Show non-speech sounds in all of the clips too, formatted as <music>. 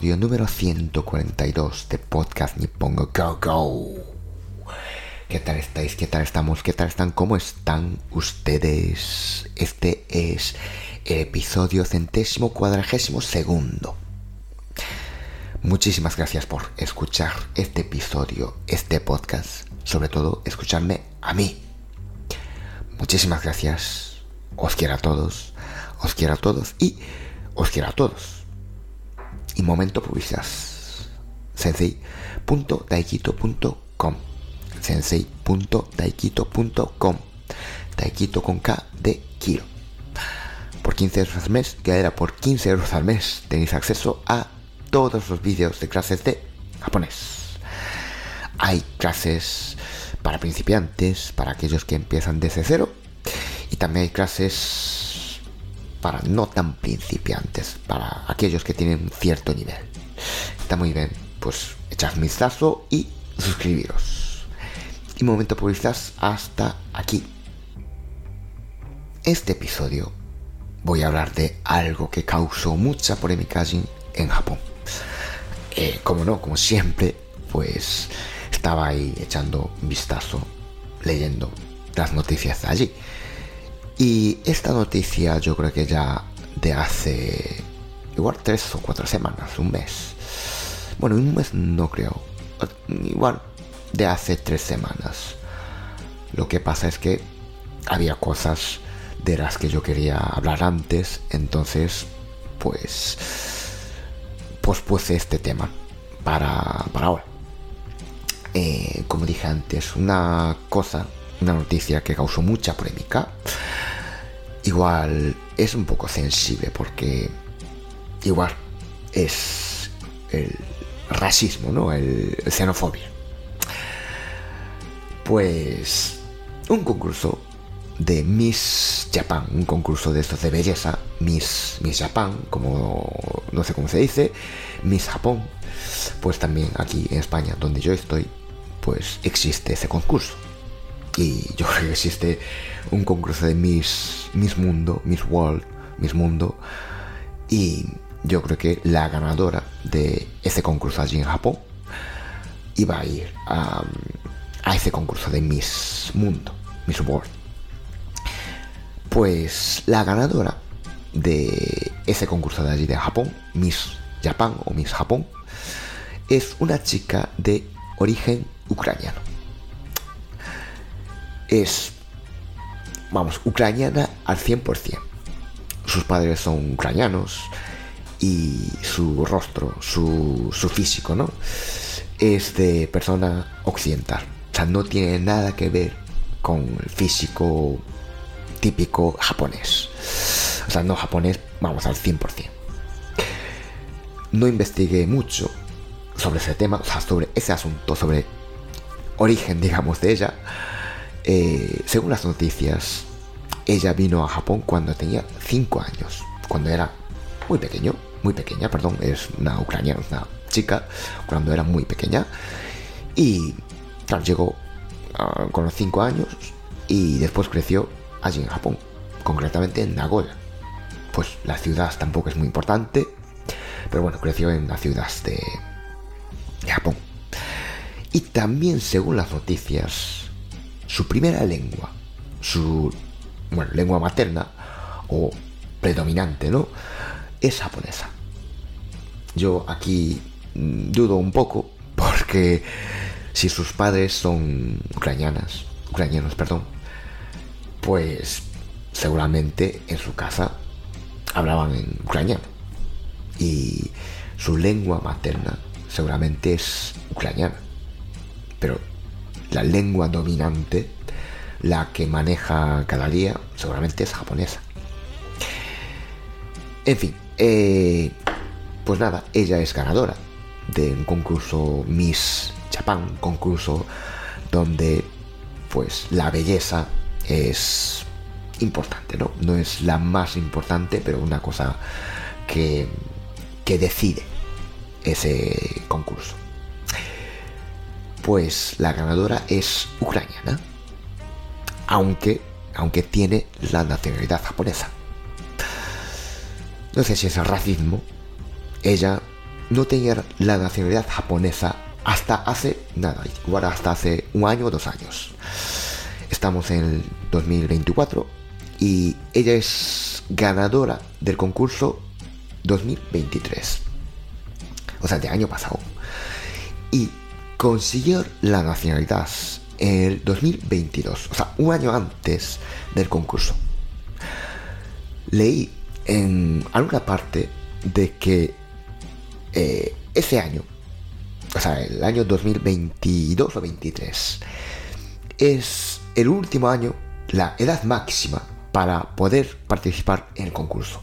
Episodio número 142 de Podcast Nippongo Go Go. ¿Qué tal estáis? ¿Qué tal estamos? ¿Qué tal están? ¿Cómo están ustedes? Este es el episodio centésimo cuadragésimo segundo. Muchísimas gracias por escuchar este episodio, este podcast, sobre todo escucharme a mí. Muchísimas gracias. Os quiero a todos, os quiero a todos y os quiero a todos y momento publicidad. sensei.daikito.com sensei.daikito.com Daikito con K de kilo. Por 15 euros al mes, que era por 15 euros al mes, tenéis acceso a todos los vídeos de clases de japonés. Hay clases para principiantes, para aquellos que empiezan desde cero, y también hay clases para no tan principiantes, para aquellos que tienen cierto nivel. Está muy bien, pues echad un vistazo y suscribiros. Y momento publicidad hasta aquí. Este episodio voy a hablar de algo que causó mucha polémica en Japón. Eh, como no, como siempre, pues estaba ahí echando un vistazo, leyendo las noticias de allí. Y esta noticia yo creo que ya de hace igual tres o cuatro semanas, un mes. Bueno, un mes no creo. Igual de hace tres semanas. Lo que pasa es que había cosas de las que yo quería hablar antes, entonces pues pospuse este tema para, para ahora. Eh, como dije antes, una cosa, una noticia que causó mucha polémica igual es un poco sensible porque igual es el racismo, ¿no? El, xenofobia. Pues un concurso de Miss Japan, un concurso de estos de belleza, Miss, Miss Japan, como no sé cómo se dice, Miss Japón, pues también aquí en España, donde yo estoy, pues existe ese concurso. Y yo creo que existe un concurso de Miss, Mundo, Miss World, Miss Mundo. Y yo creo que la ganadora de ese concurso allí en Japón iba a ir a, a ese concurso de Miss Mundo, Miss World. Pues la ganadora de ese concurso de allí de Japón, Miss Japan o Miss Japón, es una chica de origen ucraniano. Es vamos, ucraniana al 100%. Sus padres son ucranianos y su rostro, su, su físico, ¿no? Es de persona occidental. O sea, no tiene nada que ver con el físico típico japonés. O sea, no japonés, vamos, al 100%. No investigué mucho sobre ese tema, o sea, sobre ese asunto, sobre origen, <laughs> digamos, de ella eh, según las noticias, ella vino a Japón cuando tenía 5 años, cuando era muy pequeño, muy pequeña, perdón, es una ucraniana, una chica, cuando era muy pequeña. Y claro, llegó ah, con los 5 años y después creció allí en Japón, concretamente en Nagoya. Pues la ciudad tampoco es muy importante, pero bueno, creció en la ciudad de Japón. Y también según las noticias, su primera lengua, su bueno, lengua materna o predominante, ¿no? Es japonesa. Yo aquí mm, dudo un poco <laughs> porque si sus padres son ucranianas, ucranianos, perdón, pues seguramente en su casa hablaban en ucraniano y su lengua materna seguramente es ucraniana. Pero la lengua dominante, la que maneja cada día, seguramente es japonesa. En fin, eh, pues nada, ella es ganadora de un concurso Miss Japan, concurso donde pues la belleza es importante, ¿no? No es la más importante, pero una cosa que, que decide ese concurso. Pues la ganadora es ucraniana, aunque, aunque tiene la nacionalidad japonesa. No sé si es racismo. Ella no tenía la nacionalidad japonesa hasta hace nada, igual hasta hace un año o dos años. Estamos en el 2024 y ella es ganadora del concurso 2023. O sea, de año pasado. Y consiguió la nacionalidad el 2022, o sea, un año antes del concurso. Leí en alguna parte de que eh, ese año, o sea, el año 2022 o 23, es el último año, la edad máxima para poder participar en el concurso.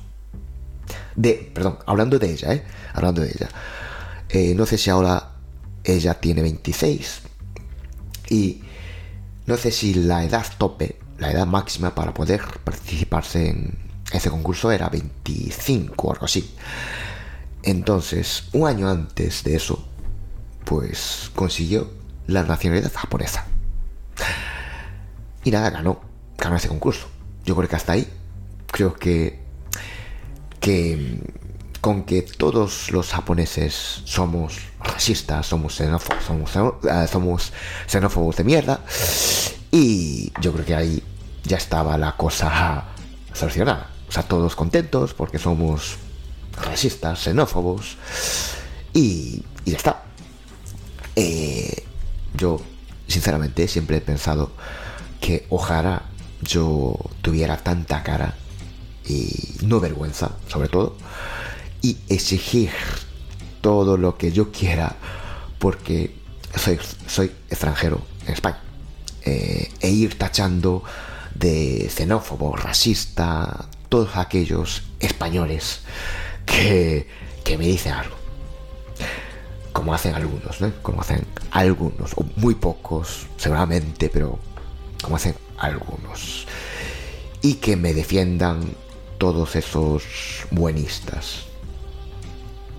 De, perdón, hablando de ella, ¿eh? Hablando de ella. Eh, no sé si ahora ella tiene 26 y no sé si la edad tope, la edad máxima para poder participarse en ese concurso era 25 o algo así. Entonces, un año antes de eso, pues consiguió la nacionalidad japonesa. Y nada, ganó, ganó ese concurso. Yo creo que hasta ahí, creo que, que con que todos los japoneses somos racistas, somos xenófobos, somos, eh, somos xenófobos de mierda. Y yo creo que ahí ya estaba la cosa solucionada. O sea, todos contentos porque somos racistas, xenófobos. Y, y ya está. Eh, yo, sinceramente, siempre he pensado que ojalá yo tuviera tanta cara y no vergüenza, sobre todo, y exigir todo lo que yo quiera porque soy, soy extranjero en España. Eh, e ir tachando de xenófobo, racista, todos aquellos españoles que, que me dicen algo. Como hacen algunos, ¿no? Como hacen algunos, o muy pocos, seguramente, pero como hacen algunos. Y que me defiendan todos esos buenistas.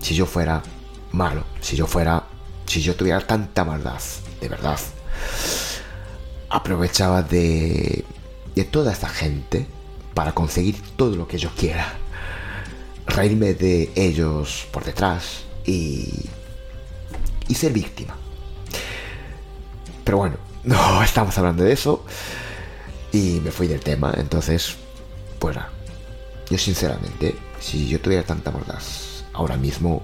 Si yo fuera malo, si yo fuera, si yo tuviera tanta maldad, de verdad, aprovechaba de, de toda esta gente para conseguir todo lo que yo quiera. Reírme de ellos por detrás y, y ser víctima. Pero bueno, <laughs> no estamos hablando de eso. Y me fui del tema, entonces, pues Yo sinceramente, si yo tuviera tanta maldad ahora mismo,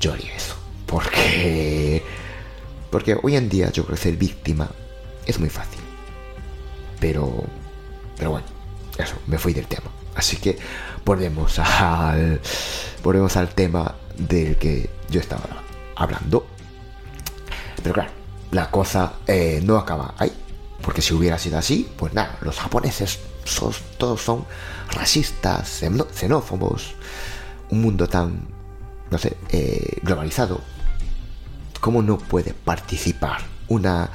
yo eso. Porque... Porque hoy en día yo creo que ser víctima es muy fácil. Pero... Pero bueno, eso, me fui del tema. Así que volvemos al... Volvemos al tema del que yo estaba hablando. Pero claro, la cosa eh, no acaba ahí. Porque si hubiera sido así, pues nada, los japoneses todos son racistas, xenófobos, un mundo tan, no sé, eh, globalizado. ¿Cómo no puede participar una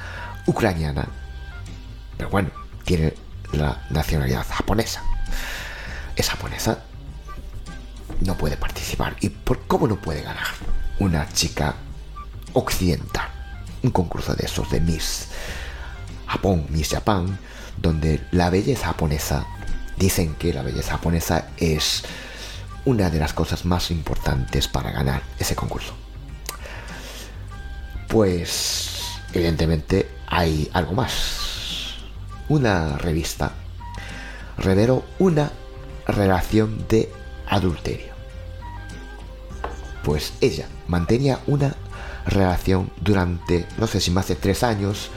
ucraniana? Pero bueno, tiene la nacionalidad japonesa. Es japonesa. No puede participar. ¿Y por cómo no puede ganar una chica occidental? Un concurso de esos de Miss Japón, Miss Japan, donde la belleza japonesa, dicen que la belleza japonesa es una de las cosas más importantes para ganar ese concurso. Pues, evidentemente, hay algo más. Una revista reveló una relación de adulterio. Pues ella mantenía una relación durante, no sé si más de tres años,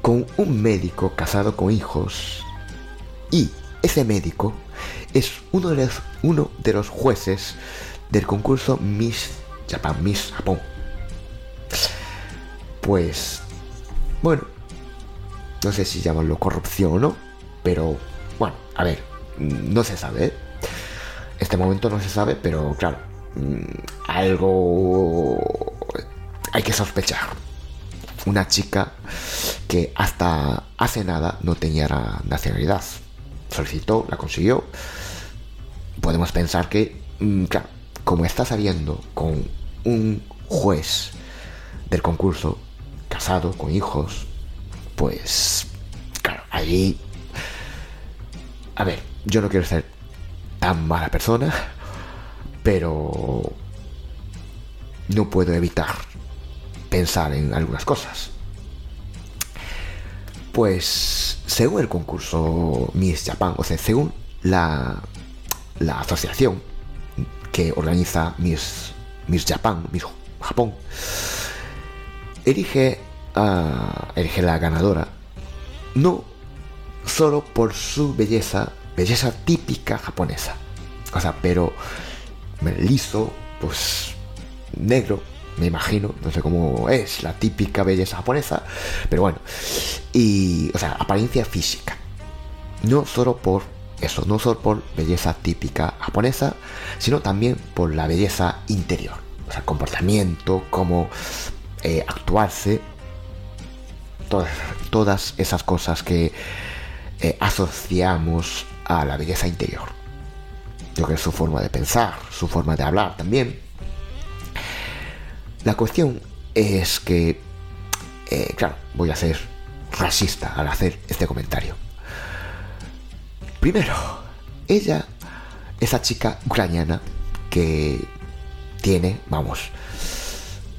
con un médico casado con hijos y ese médico es uno de los, uno de los jueces del concurso Miss Japan, Miss Japón. Pues, bueno, no sé si llamarlo corrupción o no, pero bueno, a ver, no se sabe. ¿eh? Este momento no se sabe, pero claro, mm, algo hay que sospechar. una chica que hasta hace nada no tenía nacionalidad. Solicitó, la consiguió. Podemos pensar que, mm, claro, como está saliendo con un juez del concurso, casado, con hijos, pues, claro, allí... A ver, yo no quiero ser tan mala persona, pero no puedo evitar pensar en algunas cosas. Pues según el concurso Miss Japan, o sea, según la, la asociación que organiza Miss, Miss Japan, Miss Japón, elige a la ganadora no solo por su belleza, belleza típica japonesa, o sea, pero liso, pues negro, me imagino, no sé cómo es la típica belleza japonesa, pero bueno, y, o sea, apariencia física, no solo por eso, no solo por belleza típica japonesa, sino también por la belleza interior, o sea, comportamiento, cómo eh, actuarse, todas, todas, esas cosas que eh, asociamos a la belleza interior. Yo creo que es su forma de pensar, su forma de hablar también la cuestión es que, eh, claro, voy a ser racista al hacer este comentario. Primero, ella, esa chica ucraniana que tiene, vamos,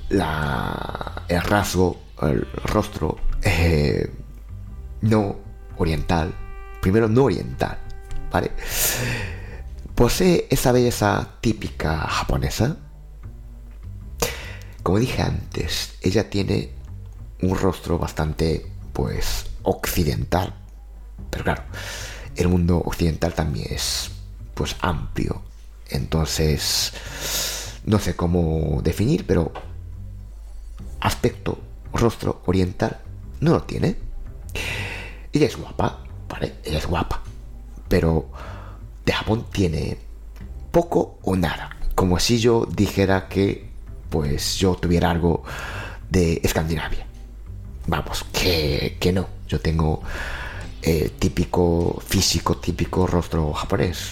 la, el rasgo, el rostro eh, no oriental, primero no oriental, ¿vale? Posee esa belleza típica japonesa, como dije antes, ella tiene un rostro bastante, pues, occidental. Pero claro, el mundo occidental también es, pues, amplio. Entonces, no sé cómo definir, pero aspecto, rostro oriental, no lo tiene. Ella es guapa, ¿vale? Ella es guapa. Pero de Japón tiene poco o nada. Como si yo dijera que pues yo tuviera algo de Escandinavia. Vamos, que, no. Yo tengo eh, típico físico, típico rostro japonés,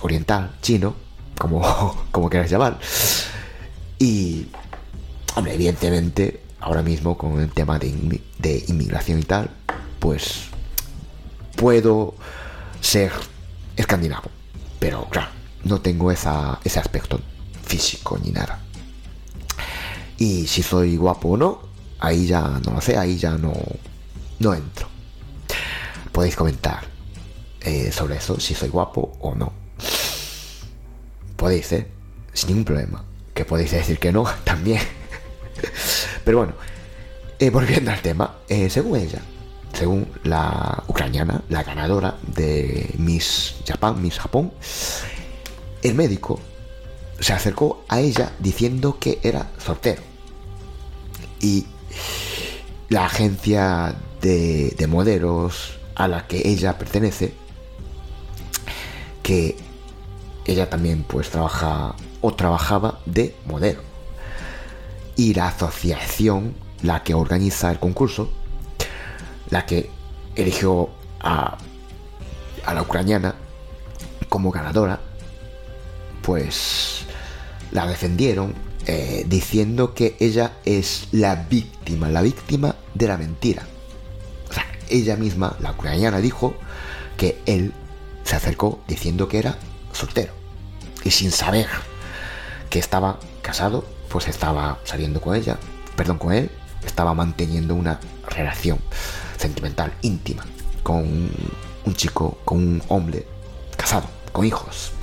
oriental, chino, como, <laughs> como quieras llamar. Y, hombre, evidentemente, ahora mismo con el tema de, de inmigración y tal, pues puedo ser escandinavo. Pero claro, no tengo ese aspecto físico ni nada. Y si soy guapo o no, ahí ya no lo sé, ahí ya no, no entro. Podéis comentar eh, sobre eso, si soy guapo o no. Podéis, ¿eh? Sin ningún problema. Que podéis decir que no <laughs> también. Pero bueno, eh, volviendo al tema, eh, según ella, según la ucraniana, la ganadora de Miss Japan, Miss Japón, el médico se acercó a ella diciendo que era soltero. Y la agencia de, modelos a la que ella pertenece, que ella también pues trabaja o trabajaba de modelo. Y la asociación, la que organiza el concurso, la que eligió a, a la ucraniana como ganadora, pues la defendieron eh, diciendo que ella es la víctima, la víctima de la mentira. O sea, ella misma, la ucraniana, dijo que él se acercó diciendo que era soltero. Y sin saber que estaba casado, pues estaba saliendo con ella, perdón, con él, estaba manteniendo una relación sentimental íntima con un chico, con un hombre casado, con hijos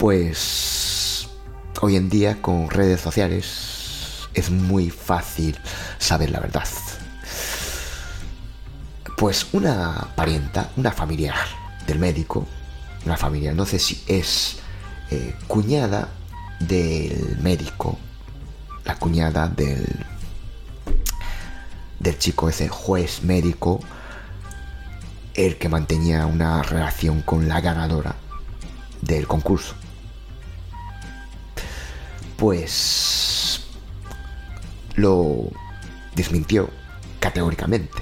pues hoy en día con redes sociales es muy fácil saber la verdad. Pues una parienta, una familiar del médico, una familia, no sé si es eh, cuñada del médico, la cuñada del, del chico ese juez médico, el que mantenía una relación con la ganadora del concurso pues lo desmintió categóricamente.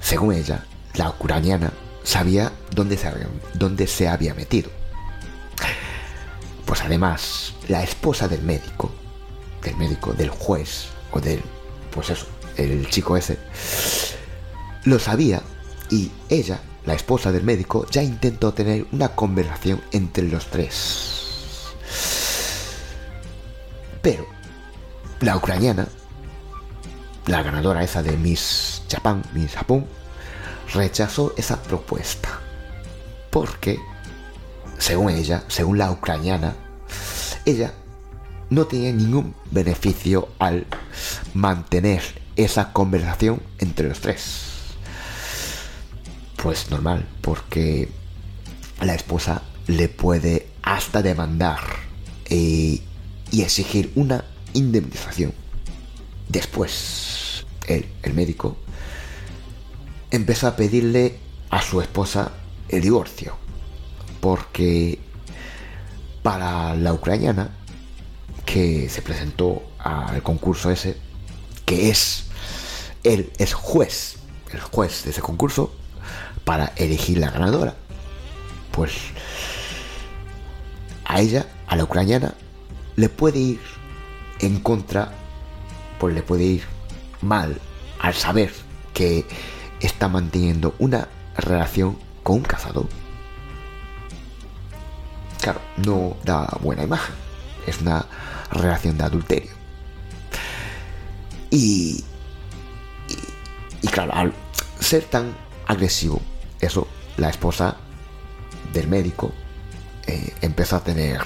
Según ella, la ucraniana sabía dónde se había, dónde se había metido. Pues además, la esposa del médico, del médico, del juez, o del, pues eso, el chico ese, lo sabía y ella, la esposa del médico, ya intentó tener una conversación entre los tres. Pero la ucraniana, la ganadora esa de Miss Japan, Miss Japón, rechazó esa propuesta. Porque, según ella, según la ucraniana, ella no tenía ningún beneficio al mantener esa conversación entre los tres. Pues normal, porque la esposa le puede hasta demandar eh, y exigir una indemnización. Después, el médico, empezó a pedirle a su esposa el divorcio, porque para la ucraniana que se presentó al concurso ese, que es, él es juez, el juez de ese concurso, para elegir la ganadora, pues a ella, a la ucraniana, le puede ir en contra, pues le puede ir mal al saber que está manteniendo una relación con un cazador. Claro, no da buena imagen. Es una relación de adulterio. Y, y, claro, al ser tan agresivo, eso, la esposa del médico eh, empezó a tener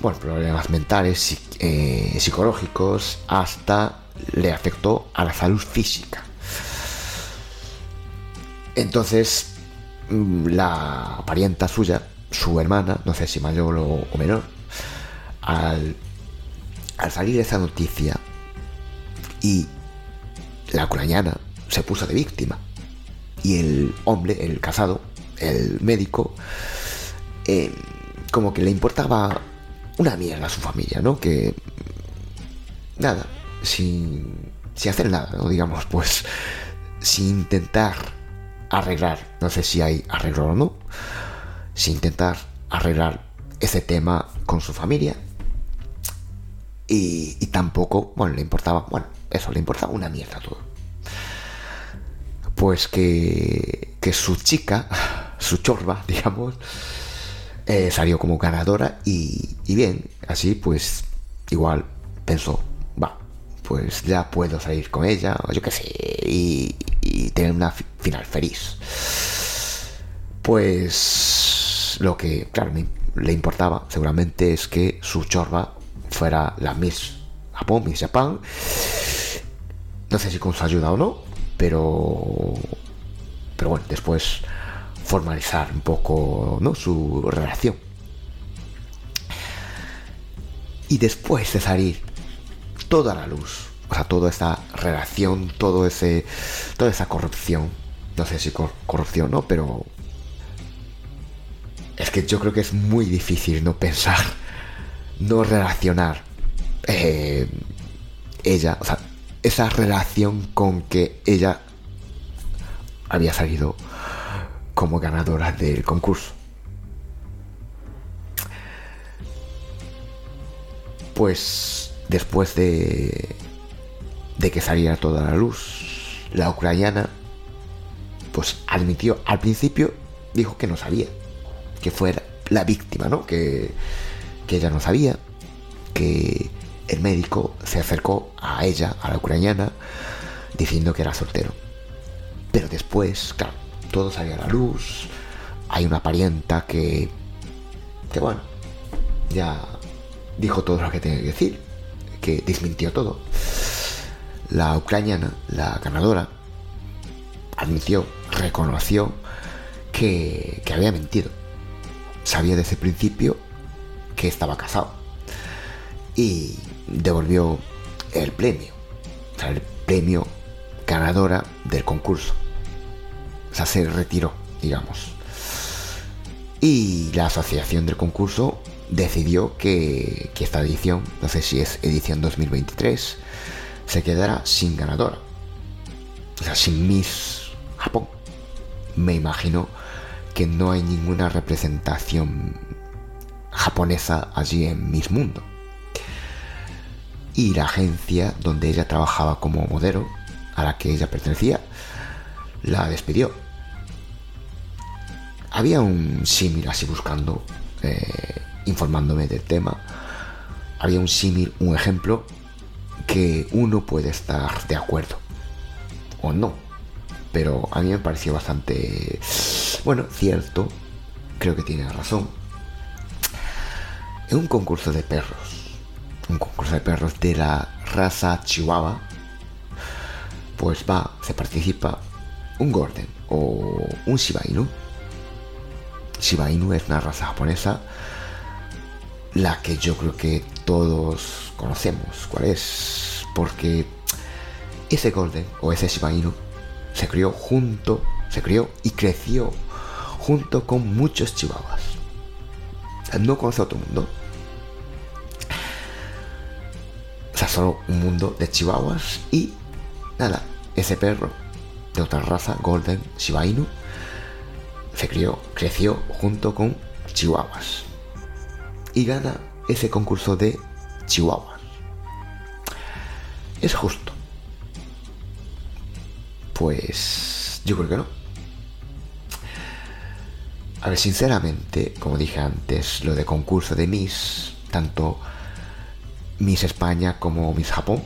bueno, problemas mentales, eh, psicológicos, hasta le afectó a la salud física. Entonces, mm, la parienta suya, su hermana, no sé si mayor o, menor, al, al salir esa noticia y la ucraniana se puso de víctima y el hombre, el casado, el médico, eh, como que le importaba una mierda a su familia, ¿no? Que nada, sin, sin hacer nada, ¿no? Digamos, pues sin intentar arreglar, no sé si hay arreglo o no, sin intentar arreglar ese tema con su familia. Y, tampoco, bueno, le importaba, bueno, eso, le importaba una mierda todo. Pues que, que su chica, su chorba, <laughs> digamos, eh, salió como ganadora y, y bien, así pues igual pensó, va, pues ya puedo salir con ella, o yo qué sé, y, tener una final feliz. Pues lo que, claro, le importaba seguramente es que su chorba fuera la Miss Japón, Miss Japan. No sé si con su ayuda o no, pero. Pero bueno, después formalizar un poco ¿no? su relación. Y después de salir toda la luz o sea, toda esa relación, todo ese, toda esa corrupción, no sé si corrupción no, pero es que yo creo que es muy difícil no pensar, no relacionar eh, ella, o sea, esa relación con que ella había salido como ganadora del concurso. Pues después de de que saliera toda la luz. La ucraniana, pues admitió, al principio dijo que no sabía, que fuera la víctima, ¿no? Que, que ella no sabía, que el médico se acercó a ella, a la ucraniana, diciendo que era soltero. Pero después, claro, todo salió a la luz, hay una parienta que, que bueno, ya dijo todo lo que tenía que decir, que desmintió todo. La ucraniana, la ganadora, admitió, reconoció que, había mentido. Sabía desde el principio que estaba casado. Y devolvió el premio. O sea, el premio ganadora del concurso. O sea, se retiró, digamos. Y la asociación del concurso decidió que, esta edición, no sé si es edición 2023, se quedará sin ganadora. O sea, sin Miss Japón. Me imagino que no hay ninguna representación japonesa allí en Miss Mundo. Y la agencia donde ella trabajaba como modelo, a la que ella pertenecía, la despidió. Había un símil así buscando, eh, informándome del tema. Había un símil, un ejemplo que uno puede estar de acuerdo o no. Pero a mí me pareció bastante, bueno, cierto. Creo que tiene razón. En un concurso de perros, un concurso de perros de la raza Chihuahua, pues va, se participa un Gordon o un Shiba Inu. Shiba Inu es una raza japonesa, la que yo creo que todos conocemos cuál es, porque ese Golden o ese Shiba Inu se crió junto, se crió y creció junto con muchos chihuahuas. No conoce otro mundo. O sea, solo un mundo de chihuahuas y nada, ese perro otra raza, Golden Shiba Inu, se crió, creció junto con chihuahuas. Y gana ese concurso de chihuahuas. ¿Es justo? Pues yo creo que no. A ver, sinceramente, como dije antes, lo de concurso de Miss, tanto Miss España como Miss Japón,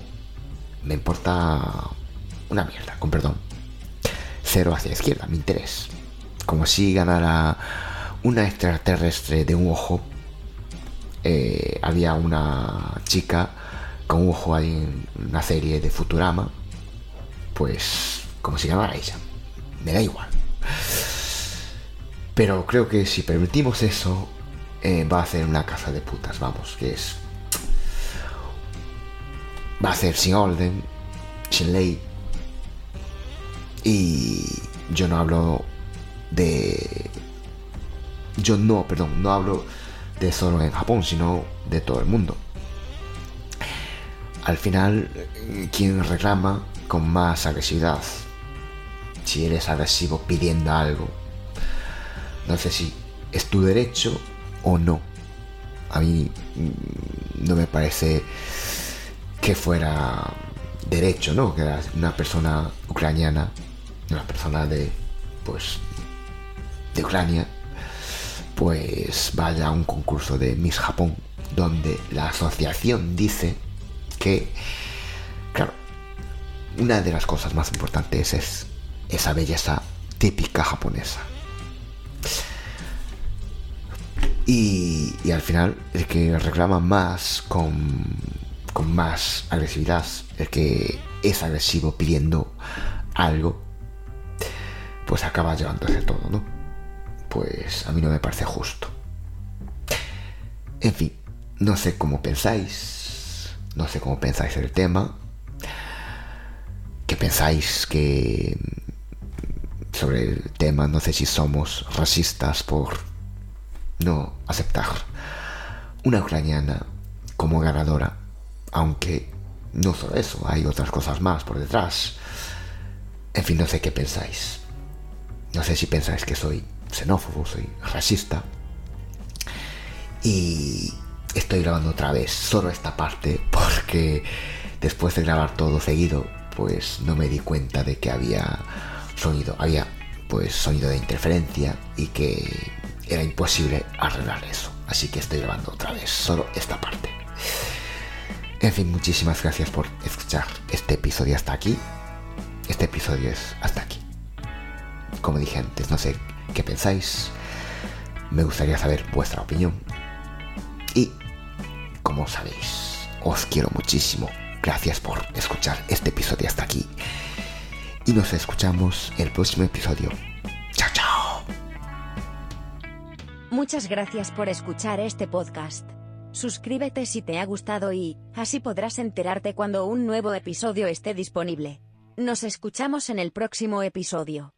me importa una mierda, con perdón. Cero hacia la izquierda, mi interés. Como si ganara una extraterrestre de un ojo. Eh, había una chica con un ojo ahí en una serie de Futurama. Pues como si ganara ella. Me da igual. Pero creo que si permitimos eso, eh, va a ser una casa de putas, vamos, que es... Va a ser sin orden, sin ley. Y yo no hablo de... Yo no, perdón, no hablo de solo en Japón, sino de todo el mundo. Al final, quien reclama con más agresividad, si eres agresivo pidiendo algo, no sé si es tu derecho o no. A mí mm, no me parece que fuera derecho, ¿no? Que una persona ucraniana, una persona de, pues, de Ucrania, pues vaya a un concurso de Miss Japón, donde la asociación dice que, claro, una de las cosas más importantes es esa belleza típica japonesa. Y, al final, el que reclama más con, con más agresividad, el que es agresivo pidiendo algo, pues acaba llevándose todo, ¿no? Pues a mí no me parece justo. En fin, no sé cómo pensáis, no sé cómo pensáis el tema, que pensáis que sobre el tema, no sé si somos racistas por no aceptar una ucraniana como ganadora, aunque no solo eso, hay otras cosas más por detrás. En fin, no sé qué pensáis. No sé si pensáis que soy xenófobo, soy racista. Y estoy grabando otra vez solo esta parte porque después de grabar todo seguido, pues no me di cuenta de que había sonido, había pues sonido de interferencia y que era imposible arreglar eso. Así que estoy grabando otra vez solo esta parte. En fin, muchísimas gracias por escuchar este episodio hasta aquí. Este episodio es hasta aquí. Como dije antes, no sé qué pensáis. Me gustaría saber vuestra opinión. Y, como sabéis, os quiero muchísimo. Gracias por escuchar este episodio hasta aquí y nos escuchamos el próximo episodio. Chao, chao. Muchas gracias por escuchar este podcast. Suscríbete si te ha gustado y, así podrás enterarte cuando un nuevo episodio esté disponible. Nos escuchamos en el próximo episodio.